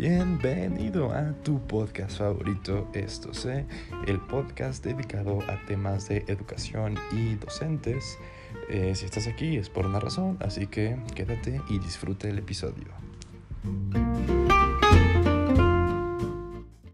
Bienvenido a tu podcast favorito, esto sé, eh, el podcast dedicado a temas de educación y docentes. Eh, si estás aquí es por una razón, así que quédate y disfruta el episodio.